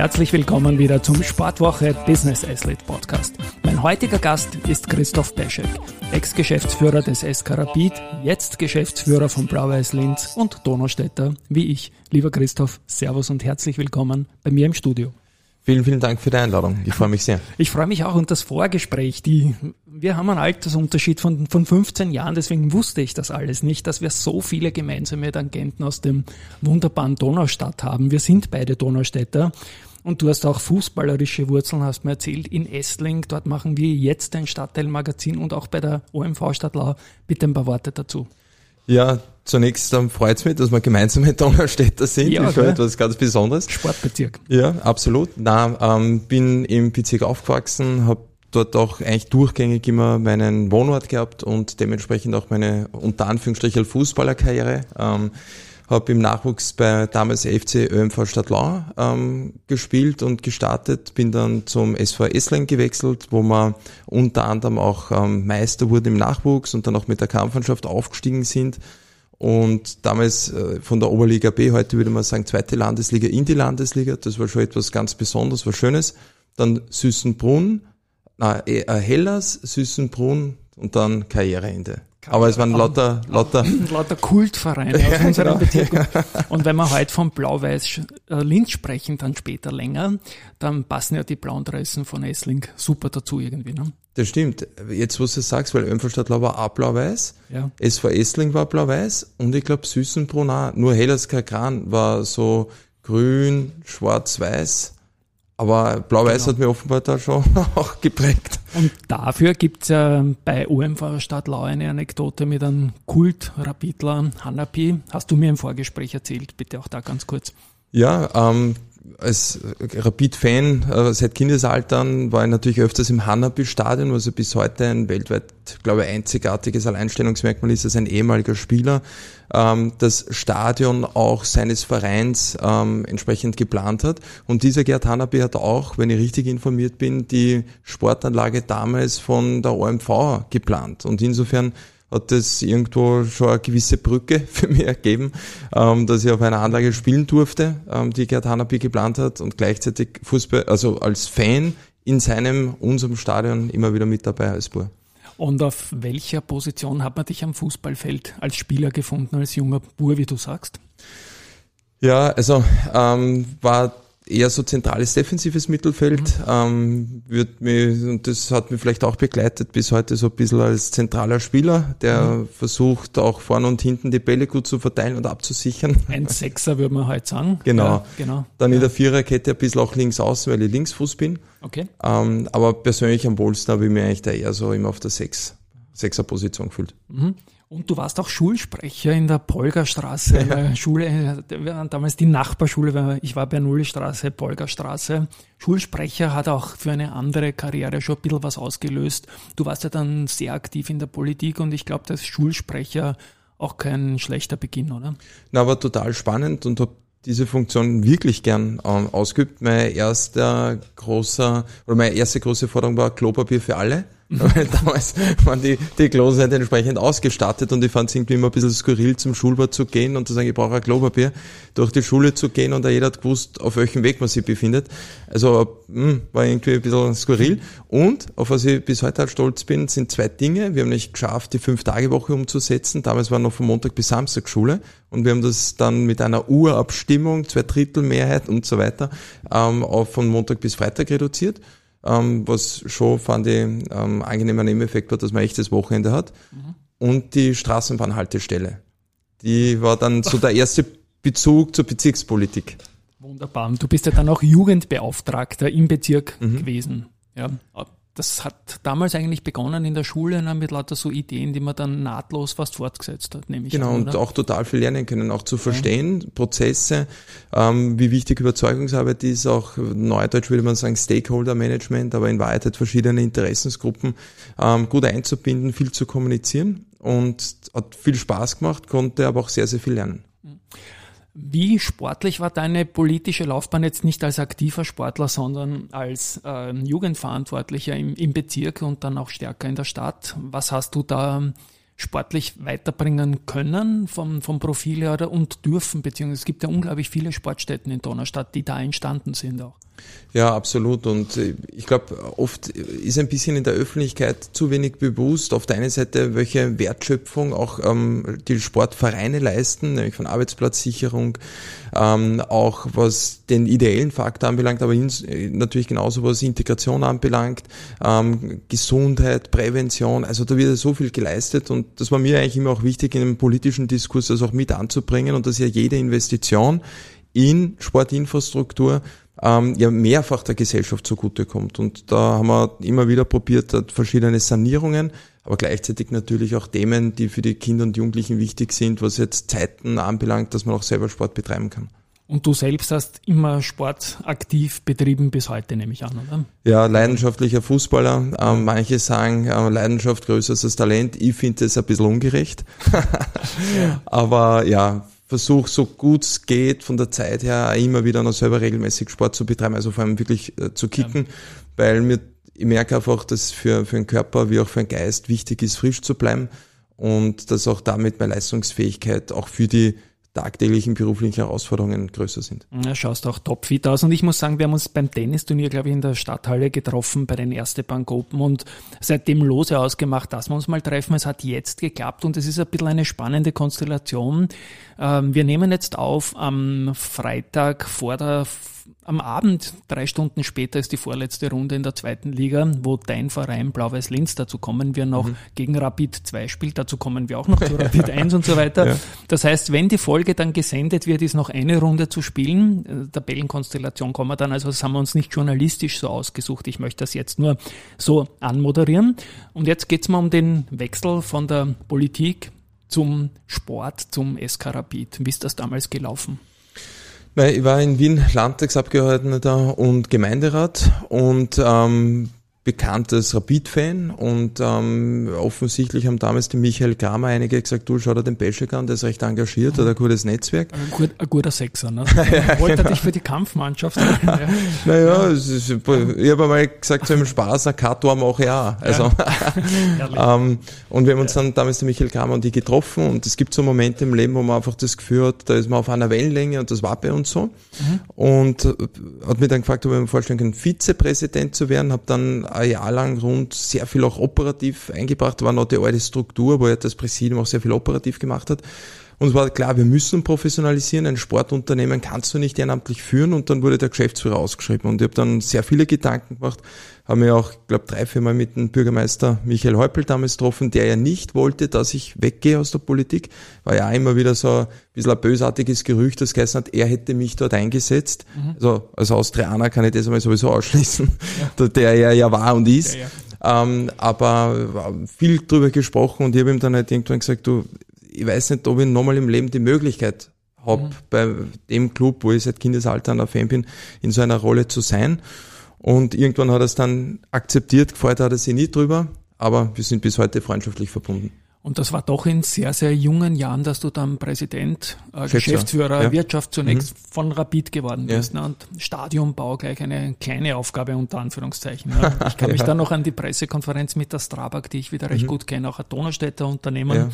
Herzlich willkommen wieder zum Sportwoche Business Athlete Podcast. Mein heutiger Gast ist Christoph Peschek, Ex-Geschäftsführer des SK Rapid, jetzt Geschäftsführer von Blau-Weiß Linz und Donaustädter, wie ich. Lieber Christoph, Servus und herzlich willkommen bei mir im Studio. Vielen, vielen Dank für die Einladung. Ich freue mich sehr. Ich freue mich auch und das Vorgespräch, die, wir haben einen Altersunterschied von, von 15 Jahren, deswegen wusste ich das alles nicht, dass wir so viele gemeinsame Tangenten aus dem wunderbaren Donaustadt haben. Wir sind beide Donaustädter und du hast auch fußballerische Wurzeln, hast mir erzählt, in Estling. Dort machen wir jetzt ein Stadtteilmagazin und auch bei der OMV Stadtlau. Bitte ein paar Worte dazu. Ja, zunächst ähm, freut es mich, dass wir gemeinsam mit Donaustädter sind. Ja, okay. etwas ganz Besonderes. Sportbezirk. Ja, absolut. Na, ähm, bin im Bezirk aufgewachsen, habe dort auch eigentlich durchgängig immer meinen Wohnort gehabt und dementsprechend auch meine unter Anführungsstrichen Fußballerkarriere. Ähm, habe im Nachwuchs bei damals FC ÖMV Stadtlau ähm, gespielt und gestartet, bin dann zum SV Essling gewechselt, wo man unter anderem auch ähm, Meister wurde im Nachwuchs und dann auch mit der Kampfmannschaft aufgestiegen sind. Und damals äh, von der Oberliga B, heute würde man sagen zweite Landesliga in die Landesliga, das war schon etwas ganz Besonderes, was Schönes. Dann Süßenbrunn, äh, Hellas, Süßenbrunn und dann Karriereende. Aber es waren lauter, lauter, lauter Kultvereine aus ja, unserem genau. Bezirk. Und wenn wir heute von Blau-Weiß äh, Linz sprechen, dann später länger, dann passen ja die blauen Dressen von Essling super dazu irgendwie. Ne? Das stimmt. Jetzt, wo du sagst, weil Ömfelstadtlau war auch blau-weiß, ja. SV Essling war blau-weiß und ich glaube Süßenbrunn auch. Nur Hellas Kran war so grün, schwarz-weiß. Aber Blau-Weiß genau. hat mir offenbar da schon auch geprägt. Und dafür gibt's ja bei OMV Stadtlau eine Anekdote mit einem Kult-Rapidler Hanapi. Hast du mir im Vorgespräch erzählt, bitte auch da ganz kurz. Ja, ähm, als Rapid-Fan äh, seit Kindesaltern war ich natürlich öfters im Hanabi-Stadion, was ja bis heute ein weltweit, glaube ich, einzigartiges Alleinstellungsmerkmal ist, als ein ehemaliger Spieler ähm, das Stadion auch seines Vereins ähm, entsprechend geplant hat. Und dieser Gerd Hanabi hat auch, wenn ich richtig informiert bin, die Sportanlage damals von der OMV geplant. Und insofern hat das irgendwo schon eine gewisse Brücke für mich ergeben, ähm, dass ich auf einer Anlage spielen durfte, ähm, die Gerd Hanapi geplant hat und gleichzeitig Fußball, also als Fan in seinem, unserem Stadion immer wieder mit dabei als Bur. Und auf welcher Position hat man dich am Fußballfeld als Spieler gefunden, als junger Bur, wie du sagst? Ja, also ähm, war eher so zentrales defensives Mittelfeld. Mhm. Ähm, wird mir, und das hat mich vielleicht auch begleitet bis heute so ein bisschen als zentraler Spieler, der mhm. versucht auch vorne und hinten die Bälle gut zu verteilen und abzusichern. Ein Sechser würde man heute sagen. Genau. Ja, genau. Dann ja. in der Viererkette ein bisschen auch links außen, weil ich Linksfuß bin. Okay. Ähm, aber persönlich am wohlsten habe ich mir eigentlich da eher so immer auf der Sechs, Sechser-Position gefühlt. Mhm. Und du warst auch Schulsprecher in der Polgerstraße, ja. Schule, damals die Nachbarschule, ich war Bernoulli-Straße, Polgerstraße. Schulsprecher hat auch für eine andere Karriere schon ein bisschen was ausgelöst. Du warst ja dann sehr aktiv in der Politik und ich glaube, dass Schulsprecher auch kein schlechter Beginn, oder? Na, war total spannend und habe diese Funktion wirklich gern ähm, ausgeübt. Mein erster großer, oder meine erste große Forderung war Klopapier für alle. Weil damals waren die, die Klos nicht entsprechend ausgestattet und ich fand es irgendwie immer ein bisschen skurril, zum Schulbad zu gehen und zu sagen, ich brauche ein Klopapier, durch die Schule zu gehen und da jeder hat gewusst, auf welchem Weg man sich befindet. Also mh, hm, war irgendwie ein bisschen skurril. Und auf was ich bis heute halt stolz bin, sind zwei Dinge. Wir haben nicht geschafft, die Fünf-Tage-Woche umzusetzen. Damals war noch von Montag bis Samstag Schule und wir haben das dann mit einer Urabstimmung, zwei Drittel Mehrheit und so weiter, ähm, auf von Montag bis Freitag reduziert ähm, was schon, fand ich, ähm, angenehmer Nebeneffekt war, dass man echtes Wochenende hat. Mhm. Und die Straßenbahnhaltestelle. Die war dann so der erste Bezug zur Bezirkspolitik. Wunderbar. Du bist ja dann auch Jugendbeauftragter im Bezirk mhm. gewesen. Ja, das hat damals eigentlich begonnen in der Schule ne, mit lauter so Ideen, die man dann nahtlos fast fortgesetzt hat, nämlich. Genau, an, und auch total viel lernen können, auch zu verstehen, ja. Prozesse, ähm, wie wichtig Überzeugungsarbeit ist, auch neudeutsch würde man sagen Stakeholder Management, aber in Wahrheit verschiedene Interessensgruppen ähm, gut einzubinden, viel zu kommunizieren und hat viel Spaß gemacht, konnte aber auch sehr, sehr viel lernen. Wie sportlich war deine politische Laufbahn jetzt nicht als aktiver Sportler, sondern als äh, Jugendverantwortlicher im, im, Bezirk und dann auch stärker in der Stadt? Was hast du da sportlich weiterbringen können vom, vom Profil her und dürfen, beziehungsweise es gibt ja unglaublich viele Sportstätten in Donaustadt, die da entstanden sind auch. Ja, absolut. Und äh, ich glaube, oft ist ein bisschen in der Öffentlichkeit zu wenig bewusst. Auf der einen Seite, welche Wertschöpfung auch ähm, die Sportvereine leisten, nämlich von Arbeitsplatzsicherung, ähm, auch was den ideellen Faktor anbelangt, aber äh, natürlich genauso was Integration anbelangt, ähm, Gesundheit, Prävention. Also da wird so viel geleistet und das war mir eigentlich immer auch wichtig, in einem politischen Diskurs das auch mit anzubringen und dass ja jede Investition in Sportinfrastruktur ähm, ja mehrfach der Gesellschaft zugutekommt. Und da haben wir immer wieder probiert, verschiedene Sanierungen, aber gleichzeitig natürlich auch Themen, die für die Kinder und Jugendlichen wichtig sind, was jetzt Zeiten anbelangt, dass man auch selber Sport betreiben kann. Und du selbst hast immer Sport aktiv betrieben bis heute, nehme ich an, oder? Ja, leidenschaftlicher Fußballer. Ähm, manche sagen, äh, Leidenschaft größer als das Talent. Ich finde es ein bisschen ungerecht. ja. Aber ja, versuche so gut es geht von der Zeit her immer wieder noch selber regelmäßig Sport zu betreiben, also vor allem wirklich äh, zu kicken, ja. weil mir ich merke einfach, dass für, für den Körper wie auch für den Geist wichtig ist, frisch zu bleiben und dass auch damit meine Leistungsfähigkeit auch für die tagtäglichen beruflichen Herausforderungen größer sind. Ja, schaust auch topfit aus. Und ich muss sagen, wir haben uns beim Tennisturnier, glaube ich, in der Stadthalle getroffen bei den Erste Bank Open und seitdem lose ausgemacht, dass wir uns mal treffen. Es hat jetzt geklappt und es ist ein bisschen eine spannende Konstellation. Ähm, wir nehmen jetzt auf am Freitag vor der am Abend, drei Stunden später, ist die vorletzte Runde in der zweiten Liga, wo dein Verein Blau-Weiß Linz, dazu kommen wir noch, mhm. gegen Rapid 2 spielt, dazu kommen wir auch noch zu Rapid 1 und so weiter. Ja. Das heißt, wenn die Folge dann gesendet wird, ist noch eine Runde zu spielen. Äh, Tabellenkonstellation kommen wir dann, also das haben wir uns nicht journalistisch so ausgesucht. Ich möchte das jetzt nur so anmoderieren. Und jetzt geht's mal um den Wechsel von der Politik zum Sport, zum SK Rapid. Wie ist das damals gelaufen? Ich war in Wien Landtagsabgeordneter und Gemeinderat und ähm, bekanntes Rapid-Fan und ähm, offensichtlich haben damals die Michael Kramer einige gesagt, du schau dir den Beschek an, der ist recht engagiert, hat ein gutes Netzwerk. Ein, gut, ein guter Sechser, ne? ja, Wollte genau. dich für die Kampfmannschaft ja. Naja, ja. Ist, ich habe einmal gesagt zu einem Spaß, ein Kator mache ich auch. Also, ähm, und wir haben uns dann damals der Michael Kramer und die getroffen und es gibt so Momente im Leben, wo man einfach das Gefühl hat, da ist man auf einer Wellenlänge und das war bei uns so. Mhm. Und hat mich dann gefragt, ob ich mir vorstellen kann, Vizepräsident zu werden, habe dann ein Jahr lang rund sehr viel auch operativ eingebracht, war noch die alte Struktur, wo er das Präsidium auch sehr viel operativ gemacht hat. Und es war klar, wir müssen professionalisieren. Ein Sportunternehmen kannst du nicht ehrenamtlich führen. Und dann wurde der Geschäftsführer ausgeschrieben. Und ich habe dann sehr viele Gedanken gemacht. Habe mir auch, glaube drei, vier Mal mit dem Bürgermeister Michael Häupl damals getroffen, der ja nicht wollte, dass ich weggehe aus der Politik. War ja immer wieder so ein bisschen ein bösartiges Gerücht, das geheißen hat, er hätte mich dort eingesetzt. Mhm. Also als Austrianer kann ich das einmal sowieso ausschließen, ja. der er ja war und ist. Ja, ja. Ähm, aber viel drüber gesprochen und ich habe ihm dann halt irgendwann gesagt, du, ich weiß nicht, ob ich nochmal im Leben die Möglichkeit habe, mhm. bei dem Club, wo ich seit Kindesalter ein Fan bin, in so einer Rolle zu sein. Und irgendwann hat er es dann akzeptiert, gefreut hat er sich nie drüber, aber wir sind bis heute freundschaftlich verbunden. Und das war doch in sehr, sehr jungen Jahren, dass du dann Präsident, äh, Geschäftsführer ja. Wirtschaft zunächst mhm. von Rapid geworden bist. Ja. Ne? Und Stadionbau gleich eine kleine Aufgabe unter Anführungszeichen. Ne? Ich kann mich ja. dann noch an die Pressekonferenz mit der Strabag, die ich wieder recht mhm. gut kenne, auch ein Donaustädter Unternehmen,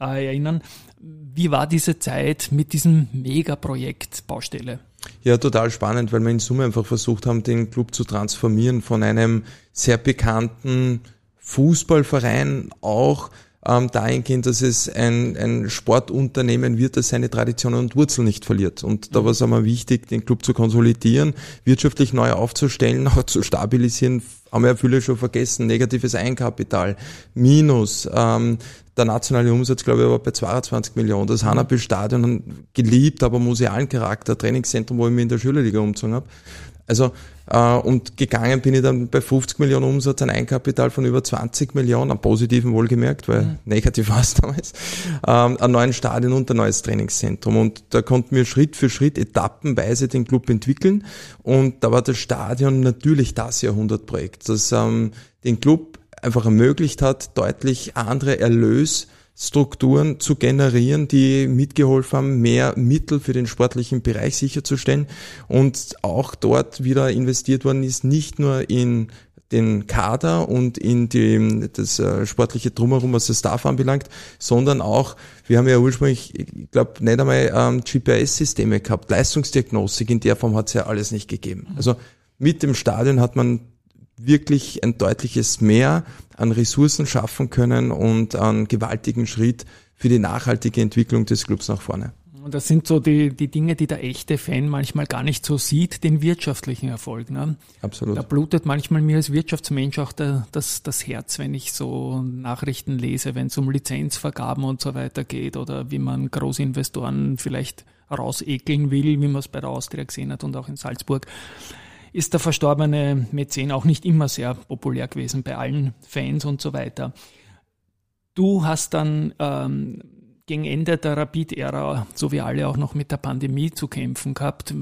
äh, erinnern. Wie war diese Zeit mit diesem Megaprojekt Baustelle? Ja, total spannend, weil wir in Summe einfach versucht haben, den Club zu transformieren von einem sehr bekannten Fußballverein auch ähm, dahingehend, dass es ein, ein Sportunternehmen wird, das seine Traditionen und Wurzeln nicht verliert. Und da war es einmal wichtig, den Club zu konsolidieren, wirtschaftlich neu aufzustellen, auch zu stabilisieren, haben wir ja viele schon vergessen, negatives Einkapital, Minus, ähm, der nationale Umsatz, glaube ich, war bei 22 Millionen. Das Hanapi-Stadion geliebt, aber musealen Charakter, Trainingszentrum, wo ich mich in der Schülerliga umgezogen habe. Also äh, und gegangen bin ich dann bei 50 Millionen Umsatz, ein Einkapital von über 20 Millionen, am positiven wohlgemerkt, weil mhm. negativ war es damals, ähm, ein neues Stadion und ein neues Trainingszentrum. Und da konnten wir Schritt für Schritt etappenweise den Club entwickeln. Und da war das Stadion natürlich das Jahrhundertprojekt, das ähm, den Club einfach ermöglicht hat, deutlich andere Erlös Strukturen zu generieren, die mitgeholfen haben, mehr Mittel für den sportlichen Bereich sicherzustellen und auch dort wieder investiert worden ist, nicht nur in den Kader und in die, das äh, sportliche Drumherum, was das Staff anbelangt, sondern auch, wir haben ja ursprünglich, ich glaube, nicht einmal ähm, GPS-Systeme gehabt, Leistungsdiagnostik, in der Form hat es ja alles nicht gegeben. Also mit dem Stadion hat man wirklich ein deutliches Mehr an Ressourcen schaffen können und einen gewaltigen Schritt für die nachhaltige Entwicklung des Clubs nach vorne. Und das sind so die, die Dinge, die der echte Fan manchmal gar nicht so sieht, den wirtschaftlichen Erfolg. Ne? Absolut. Da blutet manchmal mir als Wirtschaftsmensch auch der, das, das Herz, wenn ich so Nachrichten lese, wenn es um Lizenzvergaben und so weiter geht oder wie man Großinvestoren vielleicht rausekeln will, wie man es bei der Austria gesehen hat und auch in Salzburg ist der verstorbene Mäzen auch nicht immer sehr populär gewesen bei allen Fans und so weiter. Du hast dann ähm, gegen Ende der Rapid-Ära, so wie alle auch noch mit der Pandemie zu kämpfen gehabt,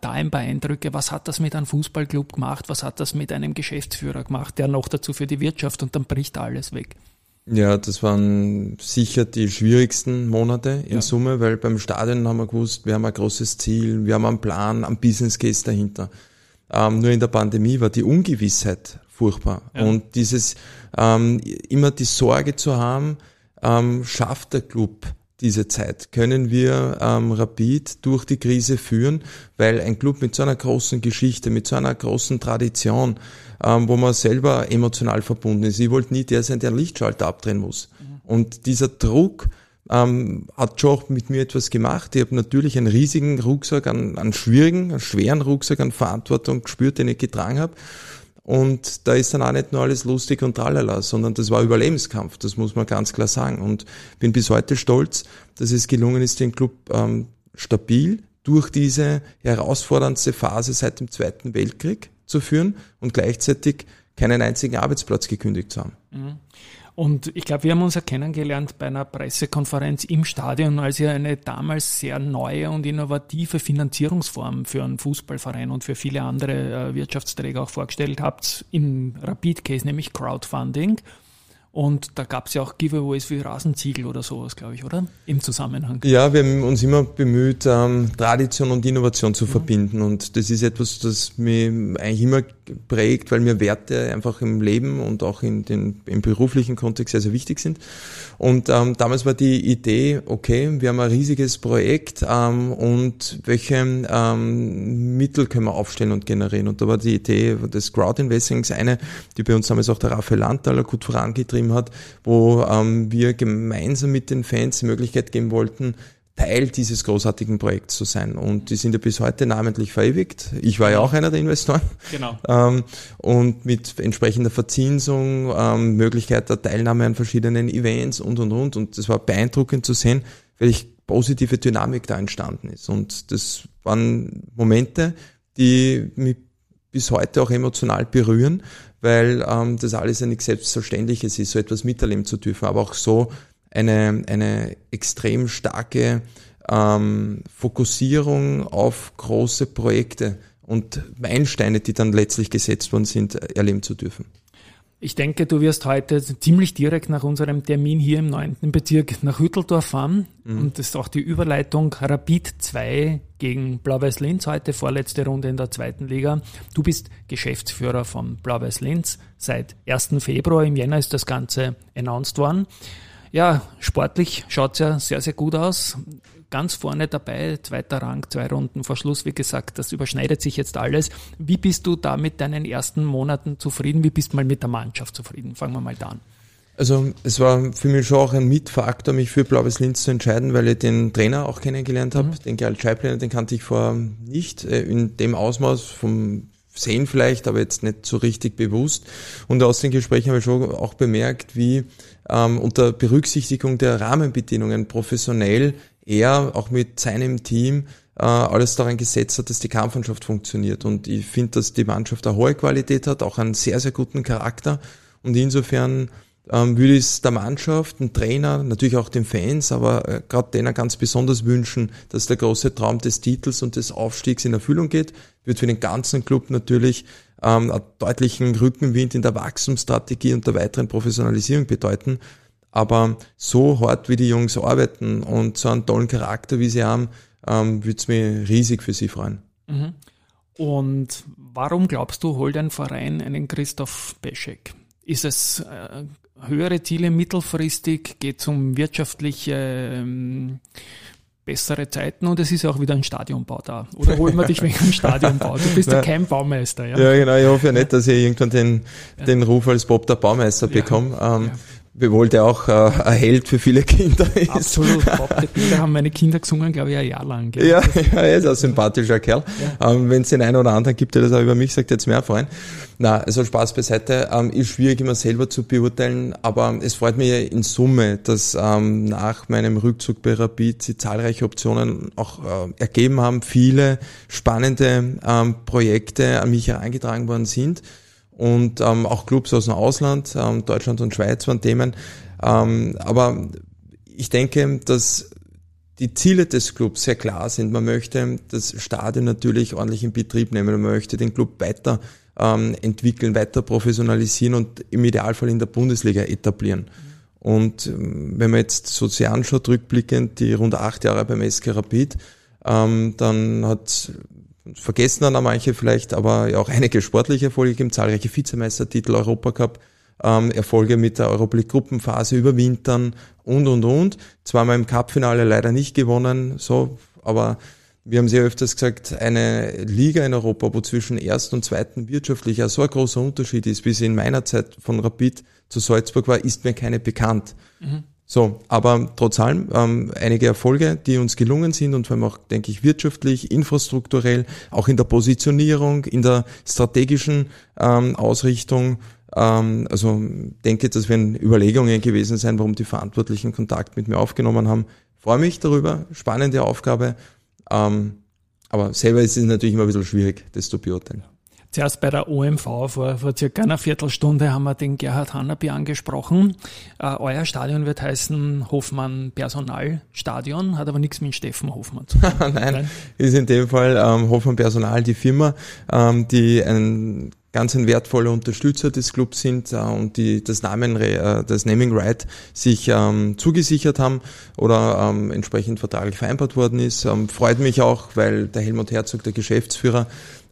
da ein paar Eindrücke. Was hat das mit einem Fußballclub gemacht? Was hat das mit einem Geschäftsführer gemacht, der noch dazu für die Wirtschaft und dann bricht alles weg? Ja, das waren sicher die schwierigsten Monate in ja. Summe, weil beim Stadion haben wir gewusst, wir haben ein großes Ziel, wir haben einen Plan, einen Business Case dahinter. Ähm, nur in der Pandemie war die Ungewissheit furchtbar. Ja. Und dieses ähm, immer die Sorge zu haben, ähm, schafft der Club diese Zeit? Können wir ähm, Rapid durch die Krise führen? Weil ein Club mit so einer großen Geschichte, mit so einer großen Tradition, ähm, wo man selber emotional verbunden ist, ich wollte nie der sein, der einen Lichtschalter abdrehen muss. Mhm. Und dieser Druck, ähm, hat schon auch mit mir etwas gemacht. Ich habe natürlich einen riesigen Rucksack, einen, einen schwierigen, einen schweren Rucksack an Verantwortung gespürt, den ich getragen habe. Und da ist dann auch nicht nur alles lustig und tralala, sondern das war Überlebenskampf, das muss man ganz klar sagen. Und bin bis heute stolz, dass es gelungen ist, den Club ähm, stabil durch diese herausforderndste Phase seit dem Zweiten Weltkrieg zu führen und gleichzeitig keinen einzigen Arbeitsplatz gekündigt zu haben. Mhm. Und ich glaube, wir haben uns ja kennengelernt bei einer Pressekonferenz im Stadion, als ihr eine damals sehr neue und innovative Finanzierungsform für einen Fußballverein und für viele andere äh, Wirtschaftsträger auch vorgestellt habt, im Rapid Case, nämlich Crowdfunding. Und da gab es ja auch Giveaways wie Rasenziegel oder sowas, glaube ich, oder? Im Zusammenhang. Ja, wir haben uns immer bemüht, ähm, Tradition und Innovation zu mhm. verbinden. Und das ist etwas, das mich eigentlich immer prägt, weil mir Werte einfach im Leben und auch in den, im beruflichen Kontext sehr, sehr wichtig sind. Und ähm, damals war die Idee, okay, wir haben ein riesiges Projekt ähm, und welche ähm, Mittel können wir aufstellen und generieren? Und da war die Idee des Crowd-Investings eine, die bei uns damals auch der Raphael Landtaler gut vorangetrieben hat, wo ähm, wir gemeinsam mit den Fans die Möglichkeit geben wollten, Teil dieses großartigen Projekts zu sein. Und die sind ja bis heute namentlich verewigt. Ich war ja auch einer der Investoren. Genau. Ähm, und mit entsprechender Verzinsung, ähm, Möglichkeit der Teilnahme an verschiedenen Events und, und, und. Und das war beeindruckend zu sehen, welche positive Dynamik da entstanden ist. Und das waren Momente, die mich bis heute auch emotional berühren, weil ähm, das alles ja nichts Selbstverständliches ist, so etwas miterleben zu dürfen, aber auch so eine, eine extrem starke ähm, Fokussierung auf große Projekte und Meilensteine, die dann letztlich gesetzt worden sind, erleben zu dürfen. Ich denke, du wirst heute ziemlich direkt nach unserem Termin hier im 9. Bezirk nach Hütteldorf fahren. Mhm. Und das ist auch die Überleitung Rapid 2 gegen Blau-Weiß Linz, heute vorletzte Runde in der zweiten Liga. Du bist Geschäftsführer von Blau-Weiß Linz seit 1. Februar. Im Jänner ist das Ganze announced worden. Ja, sportlich schaut es ja sehr, sehr gut aus ganz vorne dabei, zweiter Rang, zwei Runden vor Schluss. Wie gesagt, das überschneidet sich jetzt alles. Wie bist du da mit deinen ersten Monaten zufrieden? Wie bist du mal mit der Mannschaft zufrieden? Fangen wir mal da an. Also es war für mich schon auch ein Mitfaktor, mich für Blaues Linz zu entscheiden, weil ich den Trainer auch kennengelernt habe. Mhm. Den Gerald Scheibleiner, den kannte ich vorher nicht äh, in dem Ausmaß vom Sehen vielleicht, aber jetzt nicht so richtig bewusst. Und aus den Gesprächen habe ich schon auch bemerkt, wie ähm, unter Berücksichtigung der Rahmenbedingungen professionell er auch mit seinem Team äh, alles daran gesetzt hat, dass die Kampfmannschaft funktioniert. Und ich finde, dass die Mannschaft eine hohe Qualität hat, auch einen sehr, sehr guten Charakter. Und insofern ähm, würde ich es der Mannschaft, dem Trainer, natürlich auch den Fans, aber äh, gerade denen ganz besonders wünschen, dass der große Traum des Titels und des Aufstiegs in Erfüllung geht. Wird für den ganzen Club natürlich ähm, einen deutlichen Rückenwind in der Wachstumsstrategie und der weiteren Professionalisierung bedeuten. Aber so hart wie die Jungs arbeiten und so einen tollen Charakter wie sie haben, ähm, würde es mich riesig für sie freuen. Mhm. Und warum glaubst du, holt ein Verein einen Christoph Beschek? Ist es äh, höhere Ziele mittelfristig, geht es um wirtschaftliche ähm, bessere Zeiten und es ist auch wieder ein Stadionbau da. Oder holen wir dich wegen einem Stadionbau? Du bist ja kein Baumeister. Ja? ja, genau. Ich hoffe ja nicht, dass ich irgendwann den, ja. den Ruf als Bob der Baumeister bekomme. Ähm, Wiewohl der auch äh, ein Held für viele Kinder ist. Absolut. Bob der Kinder haben meine Kinder gesungen, glaube ich, ein Jahr lang. Gell? Ja, ja, er ist ein sympathischer Kerl. Ja. Ähm, Wenn es den einen oder anderen gibt, der das auch über mich sagt, jetzt mehr freuen. Na, also Spaß beiseite. Ähm, ist schwierig immer selber zu beurteilen, aber es freut mich in Summe, dass ähm, nach meinem Rückzug bei Rapid sie zahlreiche Optionen auch äh, ergeben haben, viele spannende ähm, Projekte an mich herangetragen worden sind und ähm, auch Clubs aus dem Ausland, ähm, Deutschland und Schweiz waren Themen. Ähm, aber ich denke, dass die Ziele des Clubs sehr klar sind. Man möchte das Stadion natürlich ordentlich in Betrieb nehmen. Man möchte den Club weiter ähm, entwickeln, weiter professionalisieren und im Idealfall in der Bundesliga etablieren. Und ähm, wenn man jetzt so sehr anschaut, rückblickend die rund acht Jahre beim SK Rapid, ähm, dann hat vergessen dann auch manche vielleicht, aber ja auch einige sportliche Erfolge gegeben, zahlreiche Vizemeistertitel, Europacup, ähm, Erfolge mit der Europalig Gruppenphase überwintern und und und. Zweimal im Cup-Finale leider nicht gewonnen, so, aber wir haben sehr öfters gesagt, eine Liga in Europa, wo zwischen ersten und zweiten wirtschaftlich ja so ein großer Unterschied ist, wie sie in meiner Zeit von Rapid zu Salzburg war, ist mir keine bekannt. Mhm. So, aber trotz allem ähm, einige Erfolge, die uns gelungen sind und vor allem auch, denke ich, wirtschaftlich, infrastrukturell, auch in der Positionierung, in der strategischen ähm, Ausrichtung. Ähm, also denke, das werden Überlegungen gewesen sein, warum die Verantwortlichen Kontakt mit mir aufgenommen haben. Freue mich darüber, spannende Aufgabe. Ähm, aber selber ist es natürlich immer ein bisschen schwierig, das zu beurteilen. Zuerst bei der OMV vor, vor circa einer Viertelstunde haben wir den Gerhard Hannaby angesprochen. Äh, euer Stadion wird heißen Hofmann Personalstadion, hat aber nichts mit Steffen Hofmann zu tun. Nein, Nein, ist in dem Fall ähm, Hofmann Personal die Firma, ähm, die ein ganz ein wertvoller Unterstützer des Clubs sind äh, und die das Namen, äh, das Naming Right sich ähm, zugesichert haben oder ähm, entsprechend vertraglich vereinbart worden ist. Ähm, freut mich auch, weil der Helmut Herzog, der Geschäftsführer,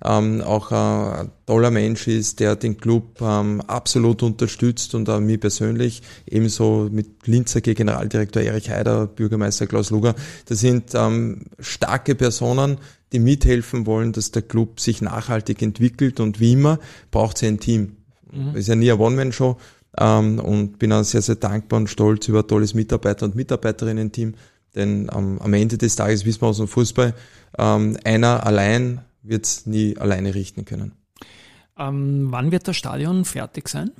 ähm, auch ein toller Mensch ist, der den Club ähm, absolut unterstützt und auch mich persönlich, ebenso mit Linzer Generaldirektor Erich Heider, Bürgermeister Klaus Luger. Das sind ähm, starke Personen, die mithelfen wollen, dass der Club sich nachhaltig entwickelt und wie immer braucht sie ein Team. Mhm. Ist ja nie eine One-Man-Show ähm, und bin auch sehr, sehr dankbar und stolz über ein tolles Mitarbeiter- und Mitarbeiterinnen-Team, denn ähm, am Ende des Tages wissen wir aus dem Fußball, ähm, einer allein wird es nie alleine richten können. Ähm, wann wird das Stadion fertig sein?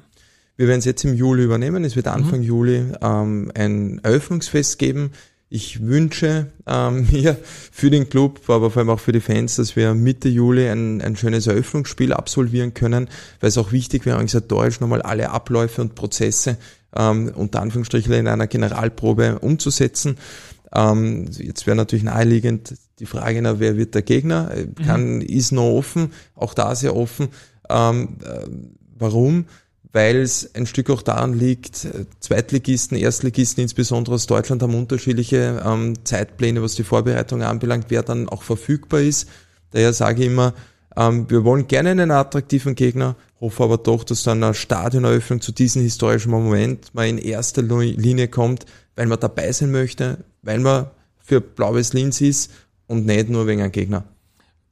Wir werden es jetzt im Juli übernehmen. Es wird Anfang mhm. Juli ähm, ein Eröffnungsfest geben. Ich wünsche ähm, mir für den Club, aber vor allem auch für die Fans, dass wir Mitte Juli ein, ein schönes Eröffnungsspiel absolvieren können, weil es auch wichtig wäre, organisatorisch nochmal alle Abläufe und Prozesse ähm, unter Anführungsstrichen in einer Generalprobe umzusetzen. Ähm, jetzt wäre natürlich naheliegend die Frage, na, wer wird der Gegner? Äh, kann, mhm. Ist noch offen, auch da sehr offen. Ähm, äh, warum? weil es ein Stück auch daran liegt, Zweitligisten, Erstligisten insbesondere aus Deutschland haben unterschiedliche ähm, Zeitpläne, was die Vorbereitung anbelangt, wer dann auch verfügbar ist. Daher sage ich immer, ähm, wir wollen gerne einen attraktiven Gegner, hoffe aber doch, dass dann eine Stadioneröffnung zu diesem historischen Moment mal in erster Linie kommt, weil man dabei sein möchte, weil man für Blaues Linz ist und nicht nur wegen einem Gegner.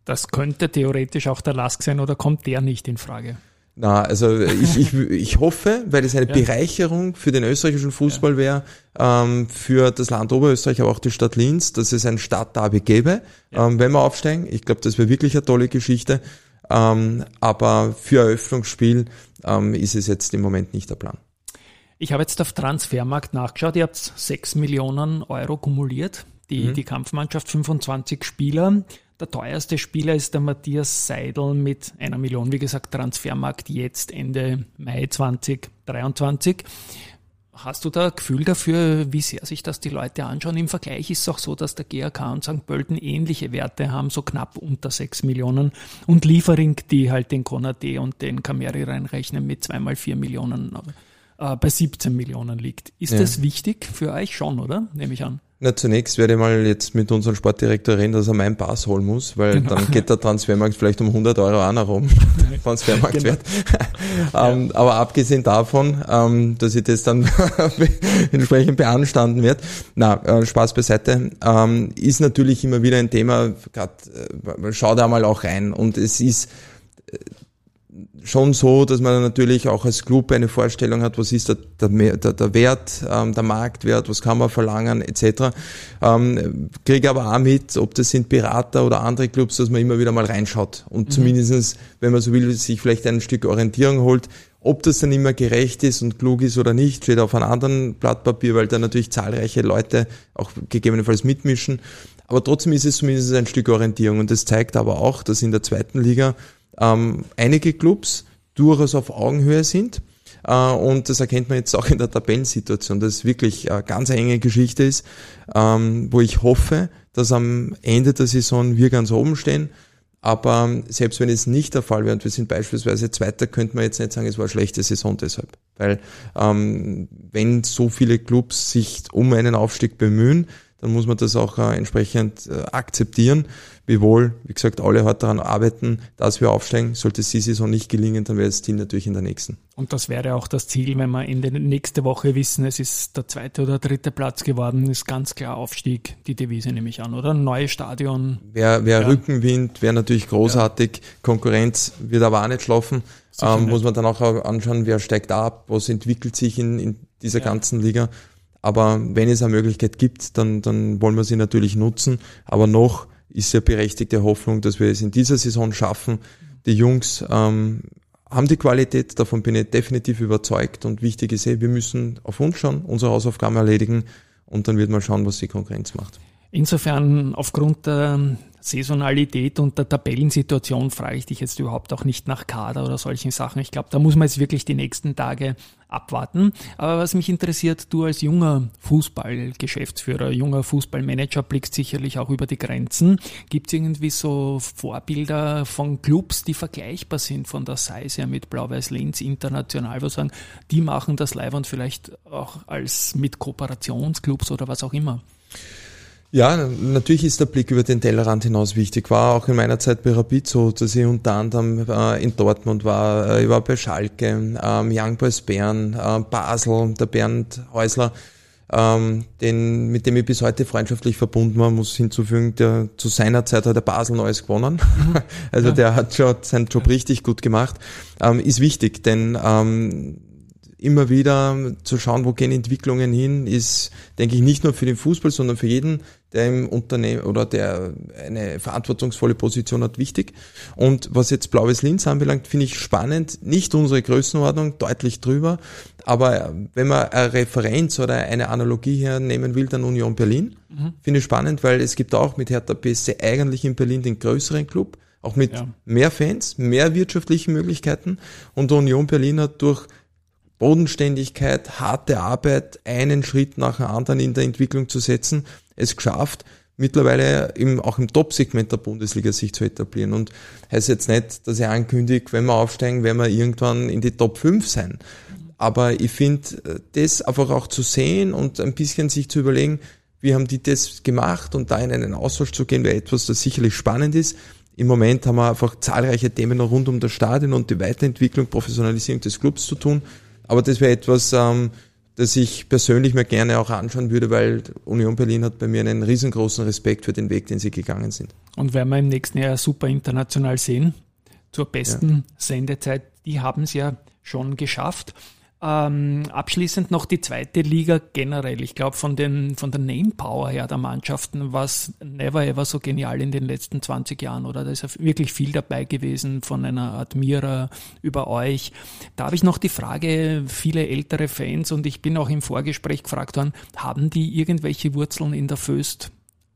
Das könnte theoretisch auch der Lask sein oder kommt der nicht in Frage? Na, also ich, ich, ich hoffe, weil es eine ja. Bereicherung für den österreichischen Fußball wäre, ähm, für das Land Oberösterreich, aber auch die Stadt Linz, dass es ein Stadtderby gäbe, ja. ähm, wenn wir aufsteigen. Ich glaube, das wäre wirklich eine tolle Geschichte. Ähm, aber für Eröffnungsspiel ähm, ist es jetzt im Moment nicht der Plan. Ich habe jetzt auf Transfermarkt nachgeschaut, ihr habt 6 Millionen Euro kumuliert die, mhm. die Kampfmannschaft, 25 Spieler. Der teuerste Spieler ist der Matthias Seidel mit einer Million. Wie gesagt, Transfermarkt jetzt Ende Mai 2023. Hast du da Gefühl dafür, wie sehr sich das die Leute anschauen? Im Vergleich ist es auch so, dass der GRK und St. Pölten ähnliche Werte haben, so knapp unter 6 Millionen. Und Liefering, die halt den Konate und den Cameri reinrechnen mit zweimal 4 Millionen, äh, bei 17 Millionen liegt. Ist ja. das wichtig für euch schon, oder? Nehme ich an. Na, zunächst werde ich mal jetzt mit unserem Sportdirektor reden, dass er meinen Pass holen muss, weil genau. dann geht der Transfermarkt vielleicht um 100 Euro auch noch rum. Transfermarktwert. Genau. ähm, aber abgesehen davon, ähm, dass ich das dann entsprechend beanstanden werde, na, äh, Spaß beiseite, ähm, ist natürlich immer wieder ein Thema, grad, äh, schau da mal auch rein und es ist, äh, schon so, dass man natürlich auch als Club eine Vorstellung hat, was ist der, der, der Wert, ähm, der Marktwert, was kann man verlangen etc. Ähm, kriege aber auch mit, ob das sind Berater oder andere Clubs, dass man immer wieder mal reinschaut und mhm. zumindestens, wenn man so will, sich vielleicht ein Stück Orientierung holt. Ob das dann immer gerecht ist und klug ist oder nicht, steht auf einem anderen Blatt Papier, weil da natürlich zahlreiche Leute auch gegebenenfalls mitmischen. Aber trotzdem ist es zumindest ein Stück Orientierung und das zeigt aber auch, dass in der zweiten Liga ähm, einige Clubs durchaus auf Augenhöhe sind. Uh, und das erkennt man jetzt auch in der Tabellensituation, dass es wirklich eine ganz enge Geschichte ist, ähm, wo ich hoffe, dass am Ende der Saison wir ganz oben stehen. Aber selbst wenn es nicht der Fall wäre und wir sind beispielsweise Zweiter, könnte man jetzt nicht sagen, es war eine schlechte Saison deshalb. Weil ähm, wenn so viele Clubs sich um einen Aufstieg bemühen, dann muss man das auch äh, entsprechend äh, akzeptieren. Wiewohl, wie gesagt, alle hart daran arbeiten, dass wir aufsteigen. Sollte es Saison nicht gelingen, dann wäre das Team natürlich in der nächsten. Und das wäre auch das Ziel, wenn wir in der nächste Woche wissen, es ist der zweite oder dritte Platz geworden, ist ganz klar Aufstieg, die Devise nehme ich an, oder? Neues Stadion. Wäre wär ja. Rückenwind, wäre natürlich großartig. Ja. Konkurrenz wird aber auch nicht schlafen. Ähm, muss man dann auch anschauen, wer steigt ab, was entwickelt sich in, in dieser ja. ganzen Liga. Aber wenn es eine Möglichkeit gibt, dann, dann wollen wir sie natürlich nutzen. Aber noch ist ja berechtigte Hoffnung, dass wir es in dieser Saison schaffen. Die Jungs ähm, haben die Qualität, davon bin ich definitiv überzeugt. Und wichtig ist eh, wir müssen auf uns schauen, unsere Hausaufgaben erledigen und dann wird man schauen, was die Konkurrenz macht. Insofern aufgrund der Saisonalität und der Tabellensituation frage ich dich jetzt überhaupt auch nicht nach Kader oder solchen Sachen. Ich glaube, da muss man jetzt wirklich die nächsten Tage abwarten. Aber was mich interessiert, du als junger Fußballgeschäftsführer, junger Fußballmanager blickst sicherlich auch über die Grenzen. Gibt es irgendwie so Vorbilder von Clubs, die vergleichbar sind von der Size her mit Blau-Weiß Linz international, wo sagen, die machen das live und vielleicht auch als mit Kooperationsclubs oder was auch immer? Ja, natürlich ist der Blick über den Tellerrand hinaus wichtig. War auch in meiner Zeit bei Rapid so, dass ich unter anderem äh, in Dortmund war, äh, ich war bei Schalke, ähm, Young Boys Bern, äh, Basel, der Bernd Häusler, ähm, den, mit dem ich bis heute freundschaftlich verbunden war, muss hinzufügen, der zu seiner Zeit hat der Basel Neues gewonnen. Mhm. also ja. der hat schon seinen Job richtig gut gemacht. Ähm, ist wichtig, denn ähm, immer wieder zu schauen, wo gehen Entwicklungen hin, ist, denke ich, nicht nur für den Fußball, sondern für jeden, der im Unternehmen oder der eine verantwortungsvolle Position hat, wichtig. Und was jetzt Blaues Linz anbelangt, finde ich spannend. Nicht unsere Größenordnung, deutlich drüber. Aber wenn man eine Referenz oder eine Analogie hernehmen will, dann Union Berlin. Mhm. Finde ich spannend, weil es gibt auch mit Hertha BSC eigentlich in Berlin den größeren Club. Auch mit ja. mehr Fans, mehr wirtschaftlichen Möglichkeiten. Und Union Berlin hat durch Bodenständigkeit, harte Arbeit, einen Schritt nach dem anderen in der Entwicklung zu setzen, es geschafft, mittlerweile im, auch im Top-Segment der Bundesliga sich zu etablieren. Und heißt jetzt nicht, dass ich ankündige, wenn wir aufsteigen, werden wir irgendwann in die Top 5 sein. Aber ich finde, das einfach auch zu sehen und ein bisschen sich zu überlegen, wie haben die das gemacht und da in einen Austausch zu gehen, wäre etwas, das sicherlich spannend ist. Im Moment haben wir einfach zahlreiche Themen rund um das Stadion und die Weiterentwicklung, Professionalisierung des Clubs zu tun. Aber das wäre etwas, ähm, das ich persönlich mir gerne auch anschauen würde, weil Union Berlin hat bei mir einen riesengroßen Respekt für den Weg, den sie gegangen sind. Und werden wir im nächsten Jahr super international sehen, zur besten ja. Sendezeit, die haben es ja schon geschafft. Ähm, abschließend noch die zweite Liga generell. Ich glaube, von, den, von der Name Power her der Mannschaften war es never ever so genial in den letzten 20 Jahren, oder? Da ist ja wirklich viel dabei gewesen, von einer Admira über euch. Da habe ich noch die Frage, viele ältere Fans, und ich bin auch im Vorgespräch gefragt worden, haben die irgendwelche Wurzeln in der Föst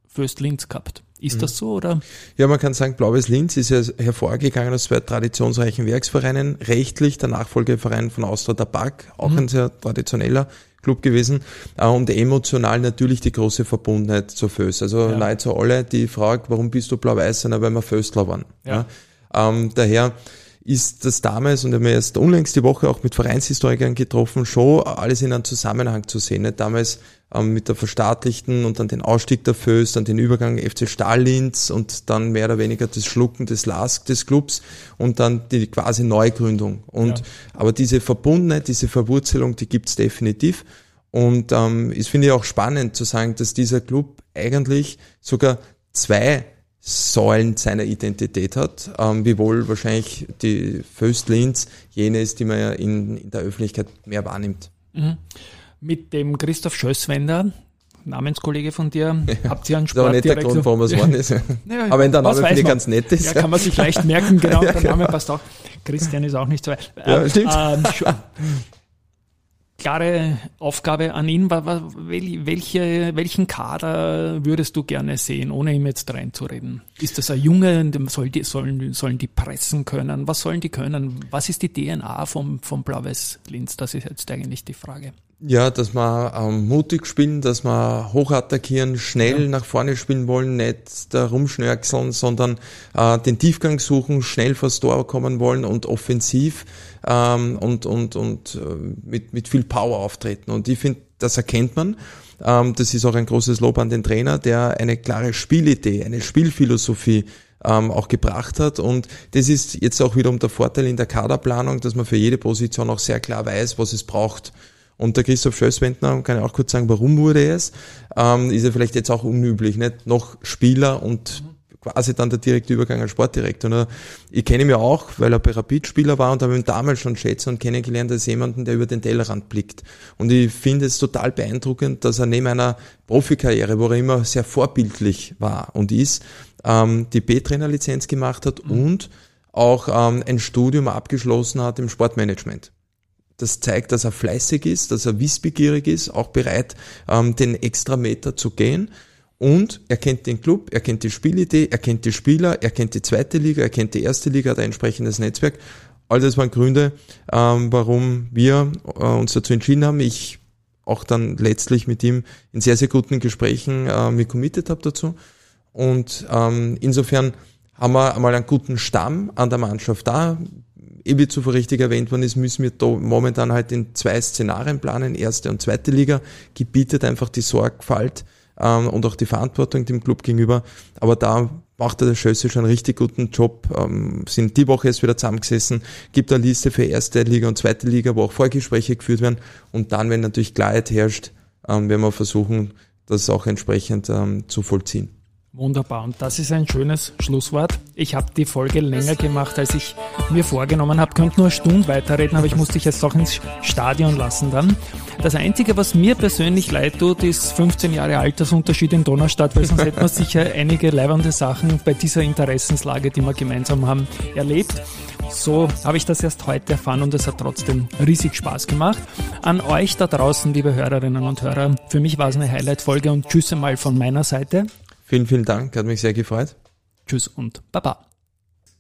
Föst Linz gehabt. Ist mhm. das so oder? Ja, man kann sagen, Blaues Linz ist ja hervorgegangen aus zwei traditionsreichen Werksvereinen, rechtlich der Nachfolgeverein von Austria Tabak, auch mhm. ein sehr traditioneller Club gewesen äh, und emotional natürlich die große Verbundenheit zur Föst. Also ja. nahezu alle, die fragen, warum bist du blau-weiß, sind weil wir Föstler waren. Ja. ja. Ähm, daher ist das damals, und wir haben erst unlängst die Woche auch mit Vereinshistorikern getroffen, schon alles in einem Zusammenhang zu sehen. Nicht? Damals ähm, mit der verstaatlichten und dann den Ausstieg der Föß, dann den Übergang FC Stahllinz und dann mehr oder weniger das Schlucken des Lask des Clubs und dann die quasi Neugründung. Und ja. aber diese Verbundenheit, diese Verwurzelung, die gibt's definitiv. Und ähm, ich finde auch spannend zu sagen, dass dieser Club eigentlich sogar zwei Säulen seiner Identität hat, ähm, wiewohl wahrscheinlich die Föstlins jene ist, die man ja in, in der Öffentlichkeit mehr wahrnimmt. Mhm. Mit dem Christoph Schösswender, Namenskollege von dir, ja, habt ihr einen Sport. Das ist nicht der Grund, warum es ja. ist. Ja, Aber wenn der Name finde ich ganz nett ist. Ja, kann man sich leicht merken, genau, der Name passt auch. Christian ist auch nicht so weit. Ja, ähm, stimmt. Ähm, klare Aufgabe an ihn. Welche, welchen Kader würdest du gerne sehen, ohne ihm jetzt reinzureden? Ist das ein Junge, soll die, sollen, sollen die pressen können? Was sollen die können? Was ist die DNA vom, vom Blaues Linz? Das ist jetzt eigentlich die Frage. Ja, dass wir ähm, mutig spielen, dass wir hoch attackieren, schnell ja. nach vorne spielen wollen, nicht da rumschnörkeln, sondern äh, den Tiefgang suchen, schnell vors Tor kommen wollen und offensiv ähm, und, und, und äh, mit, mit viel Power auftreten. Und ich finde, das erkennt man. Ähm, das ist auch ein großes Lob an den Trainer, der eine klare Spielidee, eine Spielphilosophie ähm, auch gebracht hat. Und das ist jetzt auch wiederum der Vorteil in der Kaderplanung, dass man für jede Position auch sehr klar weiß, was es braucht. Und der Christoph Schösswendner, kann ich auch kurz sagen, warum wurde er es? Ähm, ist er vielleicht jetzt auch unüblich, nicht? Noch Spieler und quasi dann der direkte Übergang als Sportdirektor. Und ich kenne ihn ja auch, weil er bei Rapid Spieler war und habe ihn damals schon schätzen und kennengelernt als jemanden, der über den Tellerrand blickt. Und ich finde es total beeindruckend, dass er neben einer Profikarriere, wo er immer sehr vorbildlich war und ist, ähm, die B-Trainer-Lizenz gemacht hat mhm. und auch ähm, ein Studium abgeschlossen hat im Sportmanagement. Das zeigt, dass er fleißig ist, dass er wissbegierig ist, auch bereit, ähm, den Extrameter zu gehen. Und er kennt den Club, er kennt die Spielidee, er kennt die Spieler, er kennt die zweite Liga, er kennt die erste Liga, hat ein entsprechendes Netzwerk. All das waren Gründe, ähm, warum wir äh, uns dazu entschieden haben. Ich auch dann letztlich mit ihm in sehr, sehr guten Gesprächen äh, committed habe dazu. Und ähm, insofern haben wir einmal einen guten Stamm an der Mannschaft da. Wie zuvor richtig erwähnt worden ist, müssen wir da momentan halt in zwei Szenarien planen, erste und zweite Liga, gebietet einfach die Sorgfalt ähm, und auch die Verantwortung dem Club gegenüber. Aber da macht der Schösse schon einen richtig guten Job, ähm, sind die Woche jetzt wieder zusammengesessen, gibt eine Liste für erste Liga und zweite Liga, wo auch Vorgespräche geführt werden und dann, wenn natürlich Klarheit herrscht, ähm, werden wir versuchen, das auch entsprechend ähm, zu vollziehen. Wunderbar. Und das ist ein schönes Schlusswort. Ich habe die Folge länger gemacht, als ich mir vorgenommen habe. Könnte nur eine Stunde weiterreden, aber ich musste dich jetzt auch ins Stadion lassen dann. Das Einzige, was mir persönlich leid tut, ist 15 Jahre Altersunterschied in Donaustadt, weil sonst hätten wir sicher einige leibende Sachen bei dieser Interessenslage, die wir gemeinsam haben, erlebt. So habe ich das erst heute erfahren und es hat trotzdem riesig Spaß gemacht. An euch da draußen, liebe Hörerinnen und Hörer, für mich war es eine Highlight-Folge und tschüss einmal von meiner Seite. Vielen, vielen Dank, hat mich sehr gefreut. Tschüss und Baba.